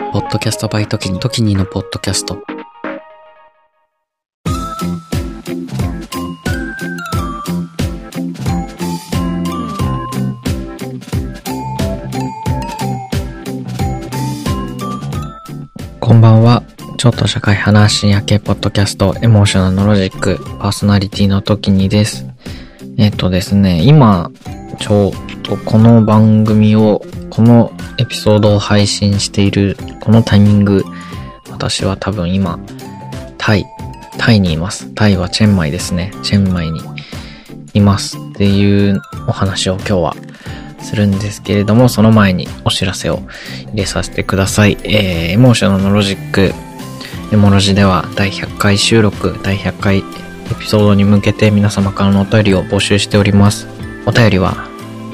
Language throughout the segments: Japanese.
ポッドキャストバイトキニ、トキニのポッドキャスト。こんばんは。ちょっと社会派な深夜系ポッドキャスト、エモーショナルロジック、パーソナリティの時にです。えっ、とですね、今、ちょうどこの番組を、このエピソードを配信している、このタイミング、私は多分今、タイ、タイにいます。タイはチェンマイですね。チェンマイにいますっていうお話を今日はするんですけれども、その前にお知らせを入れさせてください。えー、エモーショナルのロジック、エモロジでは第100回収録、第100回エピソードに向けて皆様からのお便りを募集しております。お便りは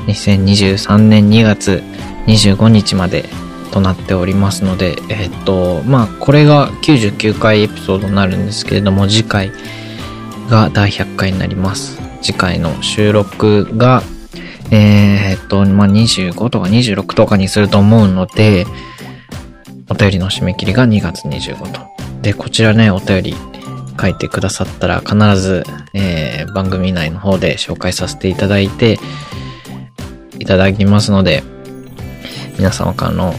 2023年2月25日までとなっておりますので、えっと、まあ、これが99回エピソードになるんですけれども、次回が第100回になります。次回の収録が、えー、っと、まあ、25とか26とかにすると思うので、お便りの締め切りが2月25と。で、こちらね、お便り書いてくださったら必ず、えー、番組内の方で紹介させていただいて、いただきますので、皆様からの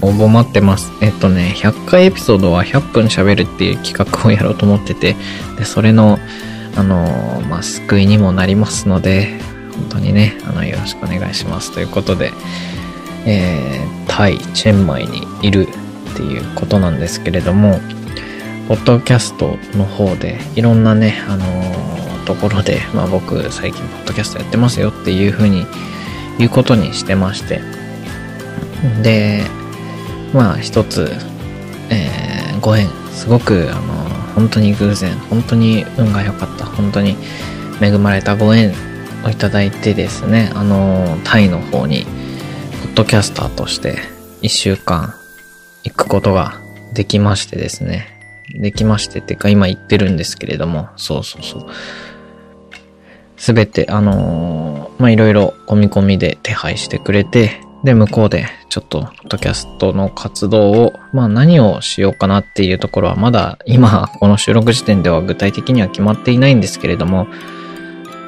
応募待ってます。えっとね、100回エピソードは100分喋るっていう企画をやろうと思ってて、で、それの、あの、まあ、救いにもなりますので、本当にね、あの、よろしくお願いします。ということで、えー、タイ、チェンマイにいるっていうことなんですけれども、ポッドキャストの方で、いろんなね、あのー、ところで、まあ僕最近ポッドキャストやってますよっていうふうにいうことにしてまして。で、まあ一つ、えー、ご縁、すごく、あの、本当に偶然、本当に運が良かった、本当に恵まれたご縁をいただいてですね、あの、タイの方に、ポッドキャスターとして一週間行くことができましてですね。できましてってか今行ってるんですけれども、そうそうそう。すべて、あのー、ま、いろいろ込み込みで手配してくれて、で、向こうでちょっと、ポッドキャストの活動を、まあ何をしようかなっていうところはまだ今、この収録時点では具体的には決まっていないんですけれども、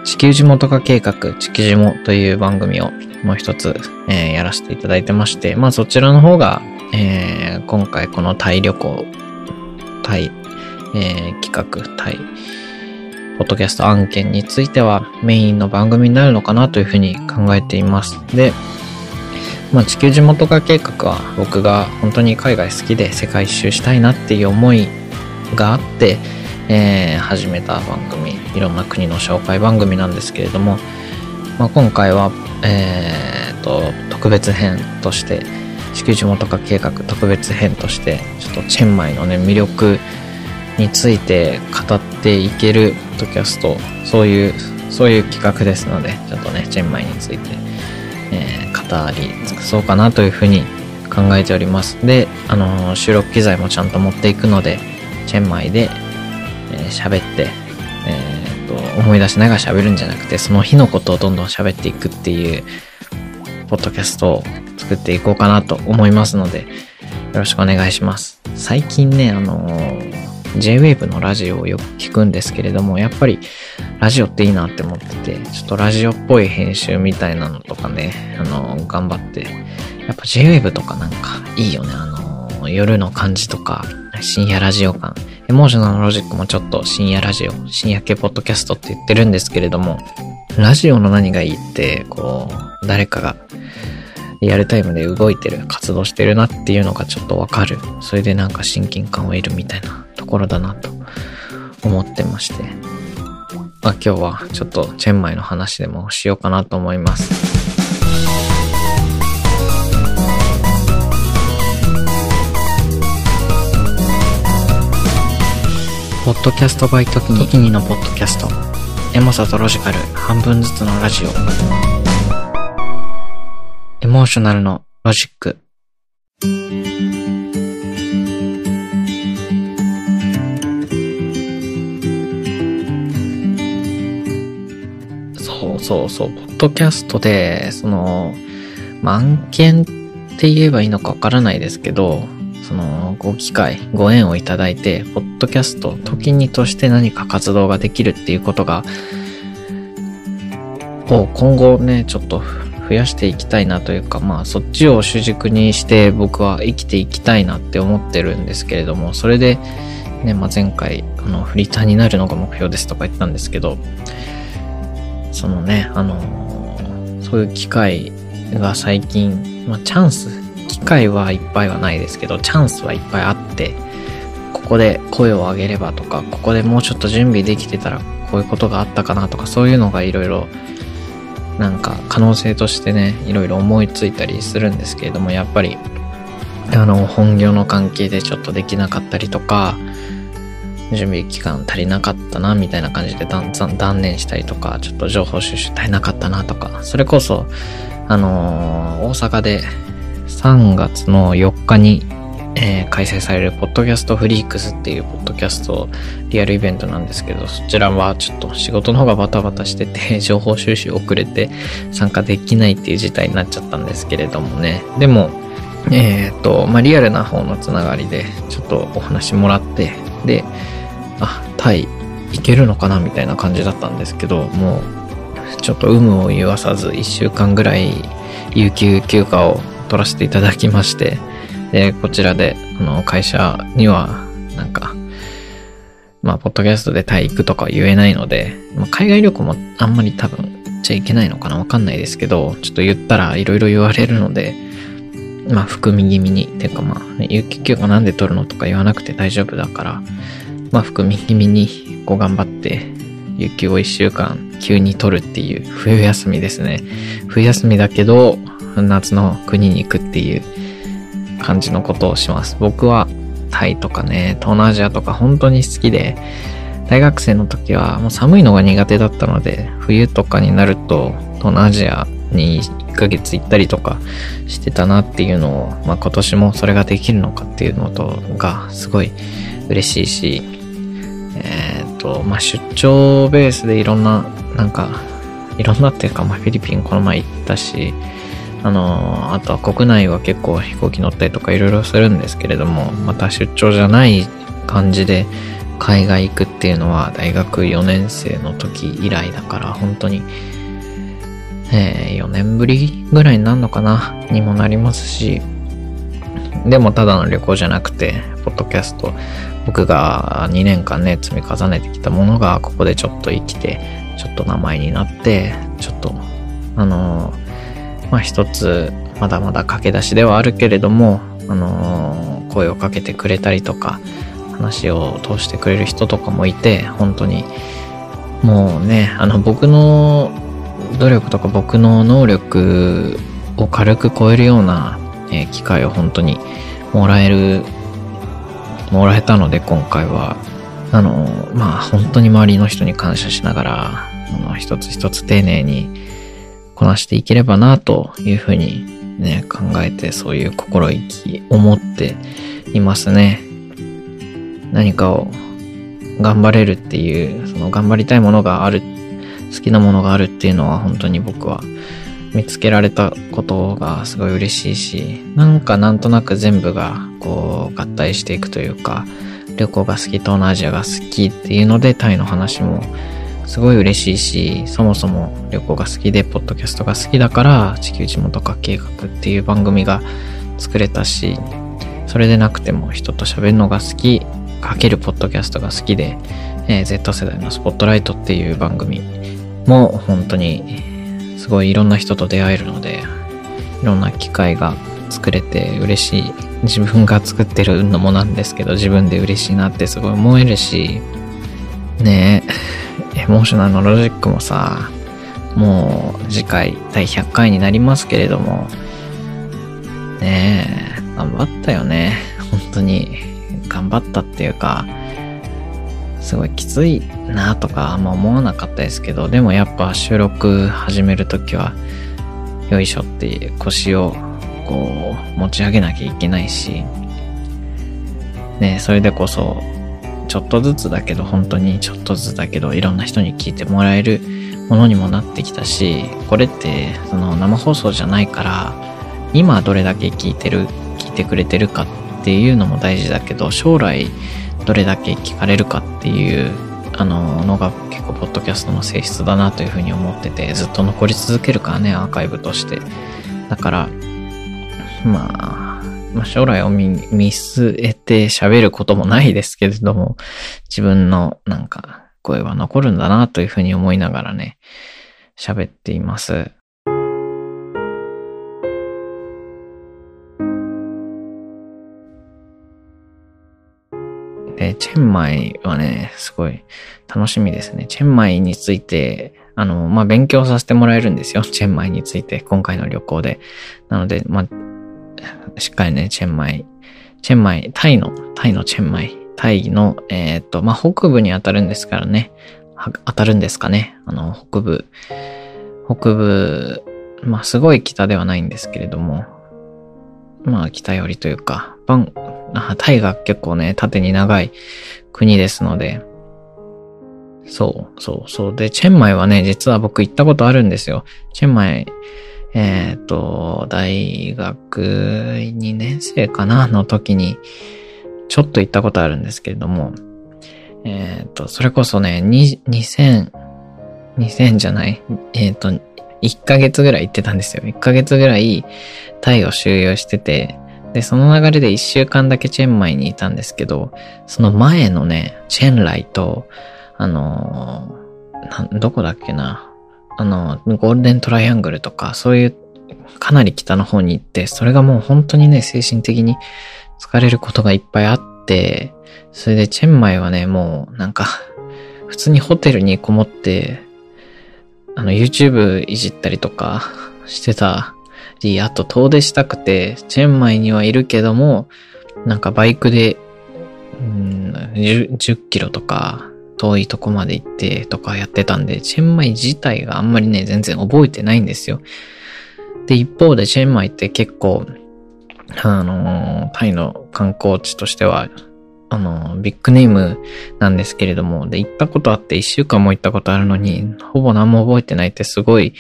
地球地元化計画、地球地元という番組をもう一つ、えー、やらせていただいてまして、まあそちらの方が、えー、今回このタイ旅行、タイ、えー、企画、タイ、ポッドキャスト案件についてはメインの番組になるのかなというふうに考えています。で、まあ、地球地元化計画は僕が本当に海外好きで世界一周したいなっていう思いがあって、えー、始めた番組、いろんな国の紹介番組なんですけれども、まあ、今回は、えー、と、特別編として、地球地元化計画特別編として、ちょっとチェンマイのね、魅力について語っていけるッドキャスト、そういう、そういう企画ですので、ちょっとね、チェンマイについて、えー、語り尽くそうかなというふうに考えております。で、あのー、収録機材もちゃんと持っていくので、チェンマイで、えー、喋って、えー、と、思い出しながら喋るんじゃなくて、その日のことをどんどん喋っていくっていう、ポッドキャストを作っていこうかなと思いますので、よろしくお願いします。最近ね、あの J-Wave のラジオをよく聞くんですけれども、やっぱりラジオっていいなって思ってて、ちょっとラジオっぽい編集みたいなのとかね、あの、頑張って、やっぱ J-Wave とかなんかいいよね、あの、夜の感じとか、深夜ラジオ感。エモーショナルロジックもちょっと深夜ラジオ、深夜系ポッドキャストって言ってるんですけれども、ラジオの何がいいって、こう、誰かがリアルタイムで動いてる、活動してるなっていうのがちょっとわかる。それでなんか親近感を得るみたいなところだなと思ってまして。まあ今日はちょっとチェンマイの話でもしようかなと思います。ポッドキャストバイトキニのポッドキャスト。エモさとロジカル半分ずつのラジオ。エモーショナルのロジック。そうそう、ポッドキャストで、その、まあ、案件って言えばいいのかわからないですけど、その、ご機会、ご縁をいただいて、ポッドキャスト、時にとして何か活動ができるっていうことが、を今後ね、ちょっと増やしていきたいなというか、まあそっちを主軸にして僕は生きていきたいなって思ってるんですけれども、それで、ね、まあ前回、あの、フリーターになるのが目標ですとか言ったんですけど、そのね、あのそういう機会が最近、まあチャンス、機会はいっぱいはないですけど、チャンスはいっぱいあって、ここで声を上げればとか、ここでもうちょっと準備できてたらこういうことがあったかなとか、そういうのがいろいろなんか可能性としてね、いろいろ思いついたりするんですけれども、やっぱり、あの、本業の関係でちょっとできなかったりとか、準備期間足りなかったな、みたいな感じで断念したりとか、ちょっと情報収集足りなかったなとか、それこそ、あのー、大阪で3月の4日にえー、開催されるポッドキャストフリークスっていうポッドキャストリアルイベントなんですけど、そちらはちょっと仕事の方がバタバタしてて、情報収集遅れて参加できないっていう事態になっちゃったんですけれどもね。でも、えっ、ー、と、まあ、リアルな方のつながりで、ちょっとお話もらって、で、あ、タイ行けるのかなみたいな感じだったんですけど、もう、ちょっと有無を言わさず1週間ぐらい有給休暇を取らせていただきまして、で、こちらで、あの、会社には、なんか、まあ、ポッドキャストでタイ行くとか言えないので、まあ、海外旅行もあんまり多分言っちゃいけないのかなわかんないですけど、ちょっと言ったら色々言われるので、まあ、含み気味に、てかまあ、有給休暇なんで取るのとか言わなくて大丈夫だから、まあ、含み気味に、こう頑張って、有給を一週間急に取るっていう冬休みですね。冬休みだけど、夏の国に行くっていう、感じのことをします。僕はタイとかね、東南アジアとか本当に好きで、大学生の時はもう寒いのが苦手だったので、冬とかになると東南アジアに1ヶ月行ったりとかしてたなっていうのを、まあ今年もそれができるのかっていうのとがすごい嬉しいし、えっ、ー、と、まあ出張ベースでいろんな、なんか、いろんなっていうか、まあフィリピンこの前行ったし、あの、あとは国内は結構飛行機乗ったりとかいろいろするんですけれども、また出張じゃない感じで海外行くっていうのは大学4年生の時以来だから本当に、えー、4年ぶりぐらいになるのかなにもなりますし、でもただの旅行じゃなくて、ポッドキャスト、僕が2年間ね、積み重ねてきたものがここでちょっと生きて、ちょっと名前になって、ちょっと、あのまあ一つ、まだまだ駆け出しではあるけれども、あの、声をかけてくれたりとか、話を通してくれる人とかもいて、本当に、もうね、あの僕の努力とか僕の能力を軽く超えるような、え、機会を本当にもらえる、もらえたので今回は、あの、まあ本当に周りの人に感謝しながら、あの一つ一つ丁寧にこなしていければなというふうにね、考えてそういう心意気を持っていますね。何かを頑張れるっていう、その頑張りたいものがある、好きなものがあるっていうのは本当に僕は見つけられたことがすごい嬉しいし、なんかなんとなく全部がこう合体していくというか、旅行が好き、東南アジアが好きっていうのでタイの話もすごい嬉しいし、そもそも旅行が好きで、ポッドキャストが好きだから、地球地元化計画っていう番組が作れたし、それでなくても人と喋るのが好き、かけるポッドキャストが好きで、えー、Z 世代のスポットライトっていう番組も本当にすごいいろんな人と出会えるので、いろんな機会が作れて嬉しい。自分が作ってるのもなんですけど、自分で嬉しいなってすごい思えるし、ねえ。エモーショナルのロジックもさ、もう次回第100回になりますけれども、ねえ、頑張ったよね。本当に。頑張ったっていうか、すごいきついなとかあんま思わなかったですけど、でもやっぱ収録始めるときは、よいしょって腰をこう持ち上げなきゃいけないし、ねそれでこそちょっとずつだけど、本当にちょっとずつだけど、いろんな人に聞いてもらえるものにもなってきたし、これって、その生放送じゃないから、今どれだけ聞いてる、聞いてくれてるかっていうのも大事だけど、将来どれだけ聞かれるかっていう、あの、のが結構ポッドキャストの性質だなというふうに思ってて、ずっと残り続けるからね、アーカイブとして。だから、まあ、まあ、将来を見見据えて喋ることもないですけれども、自分のなんか声は残るんだなというふうに思いながらね、喋っています。で、チェンマイはね、すごい楽しみですね。チェンマイについて、あの、まあ、勉強させてもらえるんですよ。チェンマイについて、今回の旅行で。なので、まあ、しっかりね、チェンマイ、チェンマイ、タイの、タイのチェンマイ、タイの、えっ、と、まあ、北部に当たるんですからね。当たるんですかね。あの、北部、北部、まあ、すごい北ではないんですけれども、まあ、北寄りというか、バン、タイが結構ね、縦に長い国ですので、そう、そう、そう。で、チェンマイはね、実は僕行ったことあるんですよ。チェンマイ、えっ、ー、と、大学2年生かなの時に、ちょっと行ったことあるんですけれども、えっ、ー、と、それこそね、2000、2000じゃない、えっ、ー、と、1ヶ月ぐらい行ってたんですよ。1ヶ月ぐらいタイを収容してて、で、その流れで1週間だけチェンマイにいたんですけど、その前のね、チェンライと、あのー、どこだっけな、あの、ゴールデントライアングルとか、そういうかなり北の方に行って、それがもう本当にね、精神的に疲れることがいっぱいあって、それでチェンマイはね、もうなんか、普通にホテルにこもって、あの、YouTube いじったりとかしてたり、あと遠出したくて、チェンマイにはいるけども、なんかバイクで、うん、10, 10キロとか、遠いとこまで行ってとかやってたんで、チェンマイ自体があんまりね、全然覚えてないんですよ。で、一方でチェンマイって結構、あの、タイの観光地としてはあの、ビッグネームなんですけれども、で、行ったことあって一週間も行ったことあるのに、ほぼ何も覚えてないってすごい、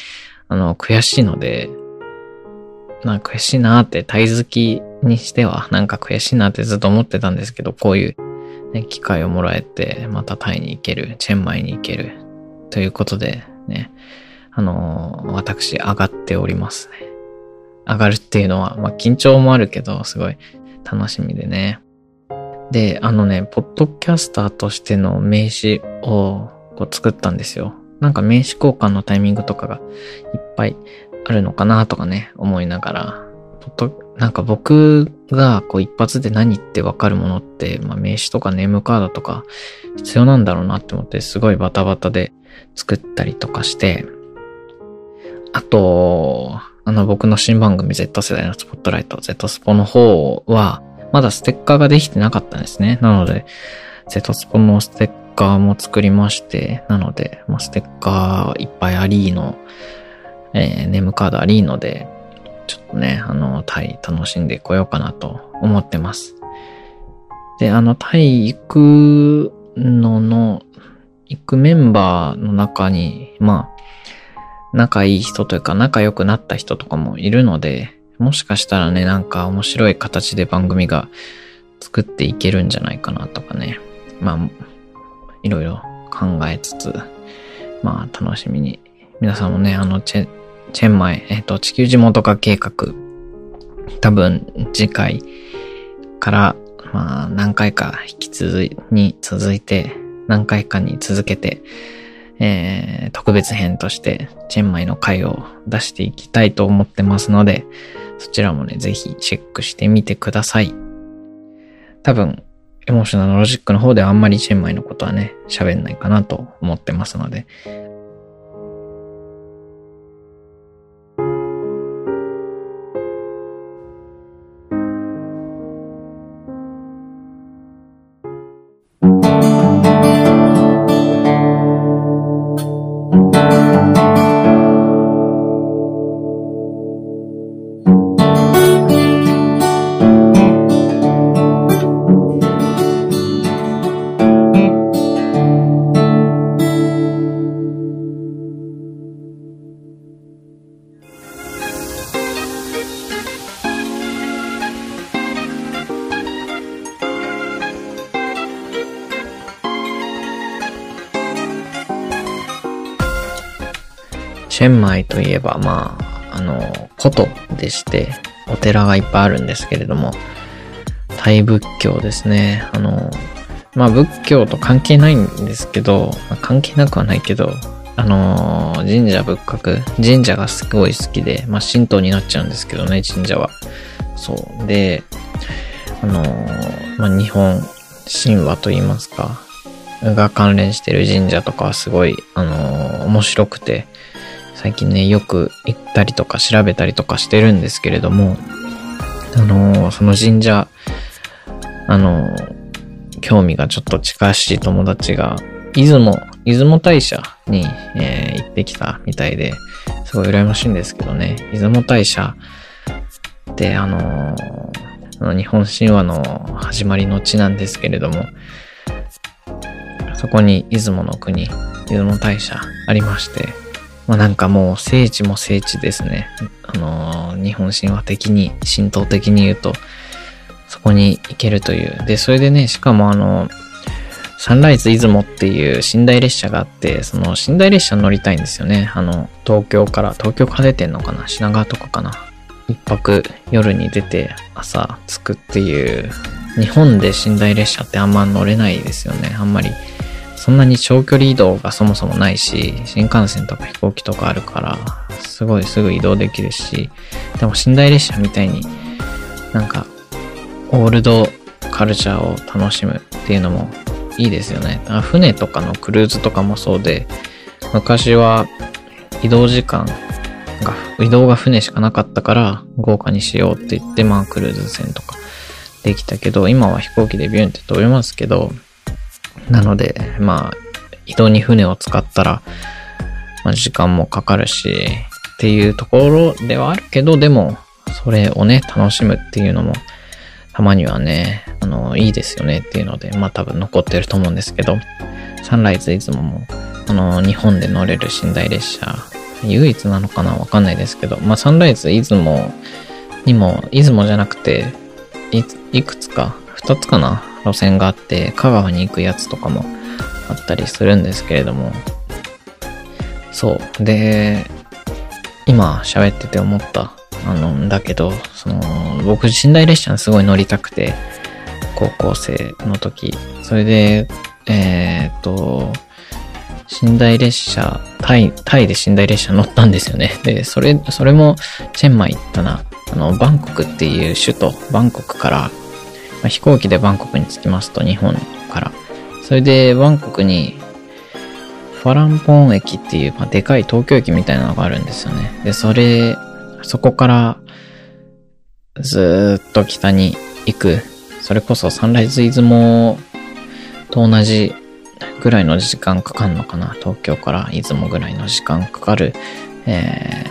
あの、悔しいので、なんか悔しいなーって、タイ好きにしては、なんか悔しいなってずっと思ってたんですけど、こういう、ね、機会をもらえて、またタイに行ける、チェンマイに行ける、ということで、ね、あの、私、上がっておりますね。上がるっていうのは、まあ、緊張もあるけど、すごい楽しみでね。で、あのね、ポッドキャスターとしての名刺をこう作ったんですよ。なんか名刺交換のタイミングとかがいっぱいあるのかなとかね、思いながら、ポッドなんか僕がこう一発で何ってわかるものって、まあ、名刺とかネームカードとか必要なんだろうなって思ってすごいバタバタで作ったりとかして、あと、あの僕の新番組 Z 世代のスポットライト、Z スポの方は、まだステッカーができてなかったんですね。なので、ゼトスポのステッカーも作りまして、なので、まあ、ステッカーいっぱいありの、えー、ネームカードありので、ちょっとね、あの、タイ楽しんでこようかなと思ってます。で、あの、タイ行くのの、行くメンバーの中に、まあ、仲いい人というか仲良くなった人とかもいるので、もしかしたらね、なんか面白い形で番組が作っていけるんじゃないかなとかね。まあ、いろいろ考えつつ、まあ楽しみに。皆さんもね、あの、チェ、チェンマイ、えっ、と、地球地元化計画、多分次回から、まあ何回か引き続い、に続いて、何回かに続けて、えー、特別編としてチェンマイの回を出していきたいと思ってますので、そちらもね、ぜひチェックしてみてください。多分、エモーショナルロジックの方ではあんまりチェンマイのことはね、喋んないかなと思ってますので、チェンマイといえば、まあ、あの、古都でして、お寺がいっぱいあるんですけれども、タイ仏教ですね。あの、まあ仏教と関係ないんですけど、まあ、関係なくはないけど、あの、神社仏閣、神社がすごい好きで、まあ神道になっちゃうんですけどね、神社は。そう。で、あの、まあ日本神話と言いますか、が関連してる神社とかはすごい、あの、面白くて、最近ね、よく行ったりとか調べたりとかしてるんですけれども、あのー、その神社、あのー、興味がちょっと近しい友達が、出雲、出雲大社に、えー、行ってきたみたいで、すごい羨ましいんですけどね、出雲大社って、あのー、日本神話の始まりの地なんですけれども、そこに出雲の国、出雲大社ありまして、まあなんかもう聖地も聖地ですね。あのー、日本神話的に、神道的に言うと、そこに行けるという。で、それでね、しかもあの、サンライズ出雲っていう寝台列車があって、その寝台列車乗りたいんですよね。あの、東京から、東京から出てんのかな？品川とかかな？一泊夜に出て朝着くっていう、日本で寝台列車ってあんま乗れないですよね。あんまり。そんなに長距離移動がそもそもないし、新幹線とか飛行機とかあるから、すごいすぐ移動できるし、でも寝台列車みたいになんかオールドカルチャーを楽しむっていうのもいいですよね。船とかのクルーズとかもそうで、昔は移動時間が、移動が船しかなかったから豪華にしようって言って、まあクルーズ船とかできたけど、今は飛行機でビュンって飛べますけど、なので、まあ、移動に船を使ったら、まあ、時間もかかるし、っていうところではあるけど、でも、それをね、楽しむっていうのもたまにはね、あの、いいですよねっていうので、まあ多分残ってると思うんですけど、サンライズいつもも、あの、日本で乗れる寝台列車、唯一なのかなわかんないですけど、まあサンライズ出雲にも、出雲じゃなくて、い、いくつか、二つかな？路線があって、香川に行くやつとかもあったりするんですけれども、そう。で、今喋ってて思ったあの、だけど、その、僕、寝台列車にすごい乗りたくて、高校生の時。それで、えー、っと、寝台列車、タイ、タイで寝台列車乗ったんですよね。で、それ、それも、チェンマイ行ったな。あの、バンコクっていう首都、バンコクから、まあ、飛行機でバンコクに着きますと、日本から。それで、バンコクに、ファランポン駅っていう、まあ、でかい東京駅みたいなのがあるんですよね。で、それそこからずっと北に行く。それこそサンライズ出雲と同じぐらいの時間かかんのかな。東京から出雲ぐらいの時間かかる、え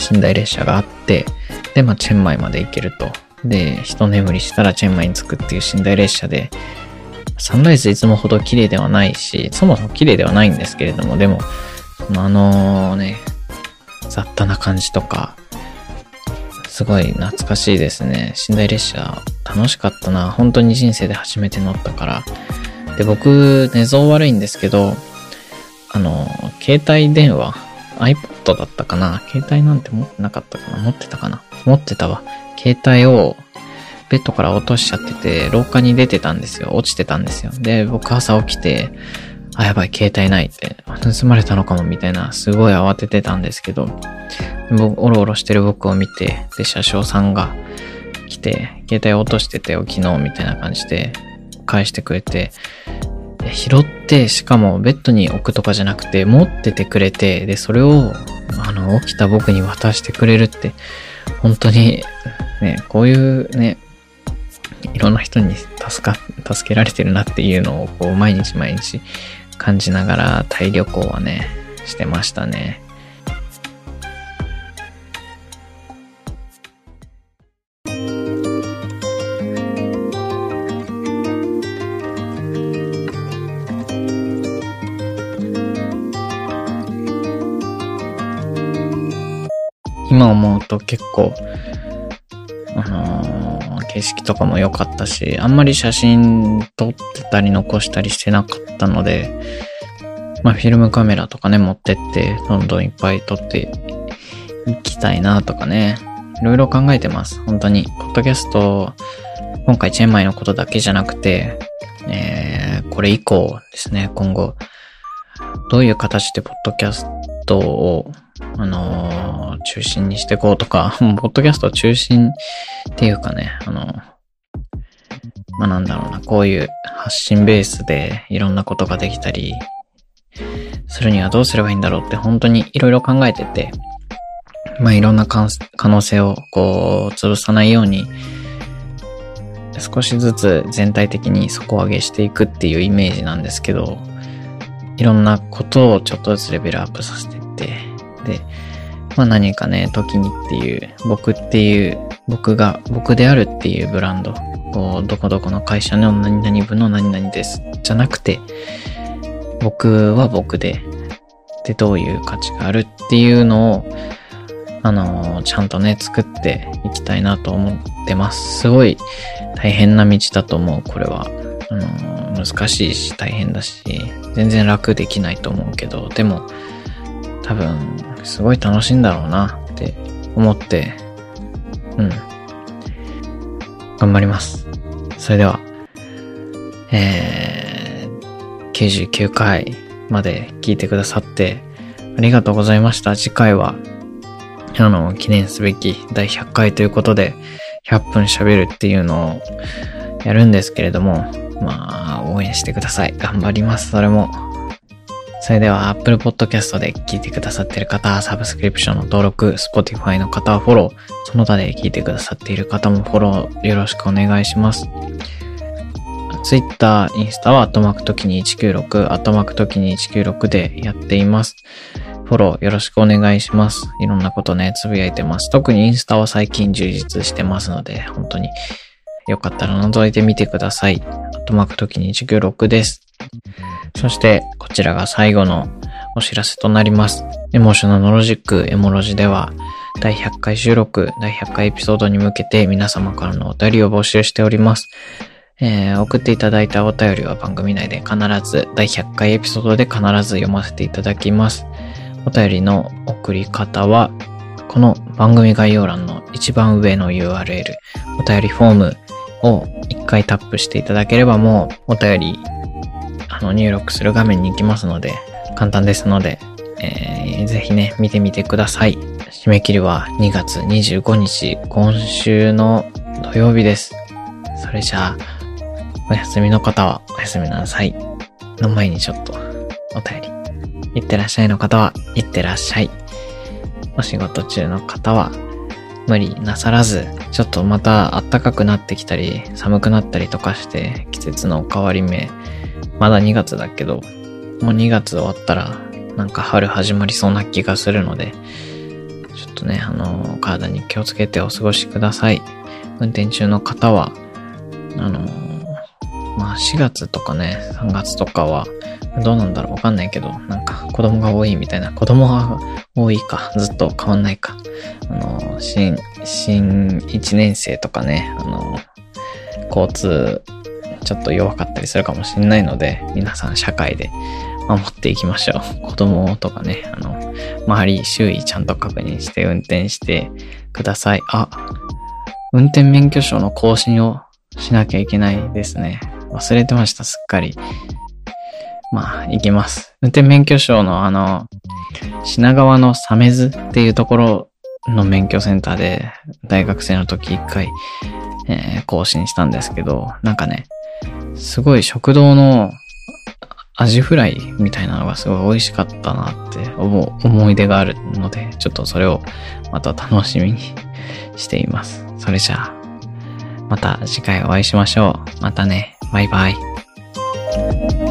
ー、寝台列車があって、で、まあ、チェンマイまで行けると。で、一眠りしたらチェンマイに着くっていう寝台列車で、サンライズいつもほど綺麗ではないし、そもそも綺麗ではないんですけれども、でも、あのね、雑多な感じとか、すごい懐かしいですね。寝台列車楽しかったな。本当に人生で初めて乗ったから。で、僕、寝相悪いんですけど、あの、携帯電話、iPod だったかな携帯なんて持ってなかったかな持ってたかな持ってたわ。携帯をベッドから落としちゃってて、廊下に出てたんですよ。落ちてたんですよ。で、僕朝起きて、あ、やばい、携帯ないって、盗まれたのかもみたいな、すごい慌ててたんですけど、僕、おろおろしてる僕を見て、で、車掌さんが来て、携帯落としててよ、昨日みたいな感じで、返してくれて、拾って、しかもベッドに置くとかじゃなくて、持っててくれて、で、それを、あの、起きた僕に渡してくれるって、本当に、ね、こういうね、いろんな人に助か、助けられてるなっていうのを、こう、毎日毎日感じながらタイ旅行はね、してましたね。今思うと結構、の、景色とかも良かったし、あんまり写真撮ってたり残したりしてなかったので、まあ、フィルムカメラとかね、持ってって、どんどんいっぱい撮っていきたいなとかね、いろいろ考えてます。本当に。ポッドキャスト、今回チェンマイのことだけじゃなくて、えー、これ以降ですね、今後、どういう形でポッドキャストを、あのー、中心にしていこうとか、ポッドキャスト中心っていうかね、あのまあ、なんだろうな、こういう発信ベースでいろんなことができたり、するにはどうすればいいんだろうって本当にいろいろ考えてて、まあいろんな可能性をこう潰さないように、少しずつ全体的に底上げしていくっていうイメージなんですけど、いろんなことをちょっとずつレベルアップさせていって、でまあ何かね、時にっていう、僕っていう、僕が、僕であるっていうブランド、こう、どこどこの会社の何々部の何々です、じゃなくて、僕は僕で、で、どういう価値があるっていうのを、あの、ちゃんとね、作っていきたいなと思ってます。すごい大変な道だと思う、これは。あの、難しいし大変だし、全然楽できないと思うけど、でも、多分、すごい楽しいんだろうなって思って、うん。頑張ります。それでは、えー、99回まで聞いてくださってありがとうございました。次回はあの、記念すべき第100回ということで、100分喋るっていうのをやるんですけれども、まあ、応援してください。頑張ります、それも。それでは、Apple Podcast で聞いてくださっている方、サブスクリプションの登録、Spotify の方はフォロー、その他で聞いてくださっている方もフォローよろしくお願いします。Twitter、インスタは、アットマークトキニ196、アットマークトキニ196でやっています。フォローよろしくお願いします。いろんなことね、つぶやいてます。特にインスタは最近充実してますので、本当によかったら覗いてみてください。あとマーク時に196です。そして、こちらが最後のお知らせとなります。エモーショナルロジック、エモロジでは、第100回収録、第100回エピソードに向けて皆様からのお便りを募集しております。えー、送っていただいたお便りは番組内で必ず、第100回エピソードで必ず読ませていただきます。お便りの送り方は、この番組概要欄の一番上の URL、お便りフォームを一回タップしていただければもうお便り、あの、入力する画面に行きますので、簡単ですので、えー、ぜひね、見てみてください。締め切りは2月25日、今週の土曜日です。それじゃあ、お休みの方はお休みなさい。の前にちょっとお便りいってらっしゃいの方は、いってらっしゃい。お仕事中の方は、無理なさらず、ちょっとまた暖かくなってきたり、寒くなったりとかして、季節の変わり目、まだ2月だけど、もう2月終わったら、なんか春始まりそうな気がするので、ちょっとね、あの、体に気をつけてお過ごしください。運転中の方は、あの、まあ4月とかね、3月とかは、どうなんだろうわかんないけど、なんか子供が多いみたいな。子供が多いか。ずっと変わんないか。あの、新、新1年生とかね、あの、交通、ちょっと弱かったりするかもしれないので、皆さん社会で守っていきましょう。子供とかね、あの、周り、周囲ちゃんと確認して運転してください。あ、運転免許証の更新をしなきゃいけないですね。忘れてました、すっかり。まあ、行きます。運転免許証のあの、品川の鮫洲っていうところの免許センターで大学生の時一回、えー、更新したんですけど、なんかね、すごい食堂のアジフライみたいなのがすごい美味しかったなって思う思い出があるので、ちょっとそれをまた楽しみにしています。それじゃあ、また次回お会いしましょう。またね。バイバイ。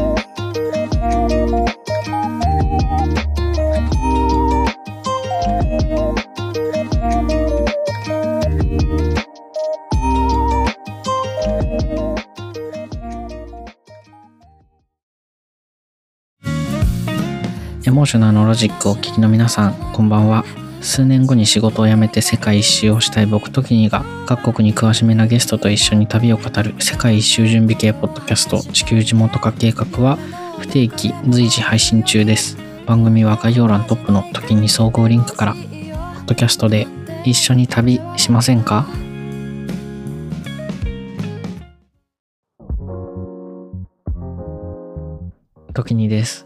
エモーショナルのロジックをお聞きの皆さん、こんばんは。数年後に仕事を辞めて世界一周をしたい僕とキニが各国に詳しめなゲストと一緒に旅を語る世界一周準備系ポッドキャスト地球地元化計画は不定期随時配信中です。番組は概要欄トップの時に総合リンクから、ポッドキャストで一緒に旅しませんか？時にです。